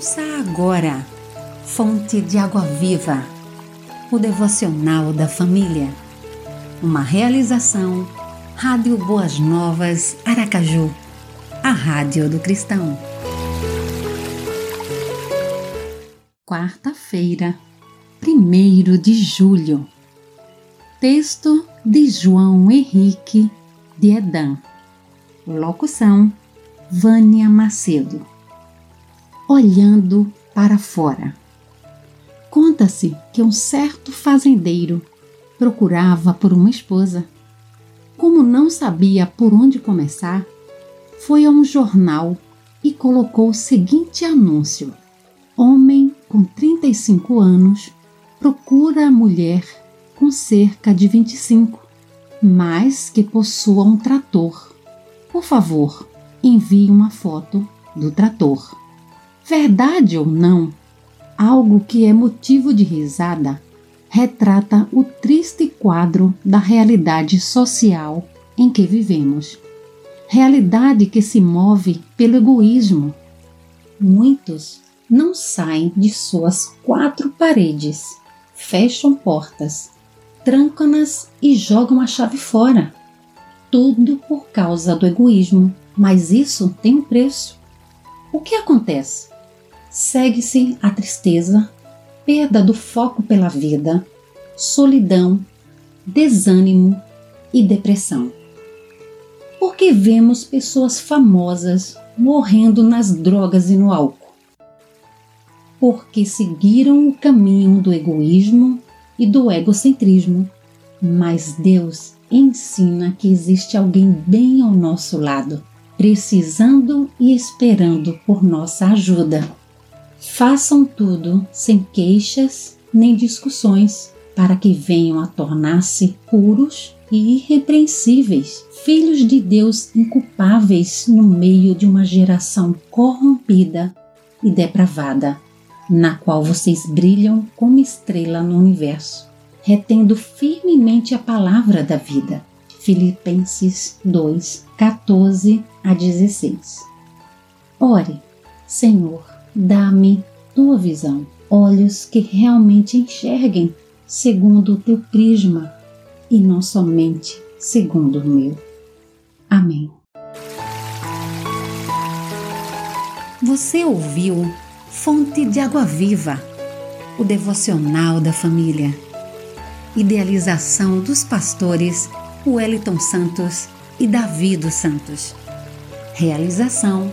Ouça agora, Fonte de Água Viva, o devocional da família. Uma realização, Rádio Boas Novas, Aracaju, a Rádio do Cristão. Quarta-feira, 1 de julho. Texto de João Henrique de Edan. Locução: Vânia Macedo olhando para fora. Conta-se que um certo fazendeiro procurava por uma esposa. Como não sabia por onde começar, foi a um jornal e colocou o seguinte anúncio: Homem com 35 anos procura mulher com cerca de 25, mas que possua um trator. Por favor, envie uma foto do trator. Verdade ou não, algo que é motivo de risada retrata o triste quadro da realidade social em que vivemos. Realidade que se move pelo egoísmo. Muitos não saem de suas quatro paredes, fecham portas, trancam-nas e jogam a chave fora. Tudo por causa do egoísmo, mas isso tem um preço. O que acontece? Segue-se a tristeza, perda do foco pela vida, solidão, desânimo e depressão. Porque vemos pessoas famosas morrendo nas drogas e no álcool. Porque seguiram o caminho do egoísmo e do egocentrismo. Mas Deus ensina que existe alguém bem ao nosso lado, precisando e esperando por nossa ajuda. Façam tudo sem queixas nem discussões, para que venham a tornar-se puros e irrepreensíveis, filhos de Deus inculpáveis no meio de uma geração corrompida e depravada, na qual vocês brilham como estrela no universo, retendo firmemente a palavra da vida. Filipenses 2, 14 a 16. Ore, Senhor, Dá-me tua visão, olhos que realmente enxerguem segundo o teu prisma e não somente segundo o meu. Amém. Você ouviu Fonte de Água Viva, o devocional da família. Idealização dos pastores Wellington Santos e Davi dos Santos. Realização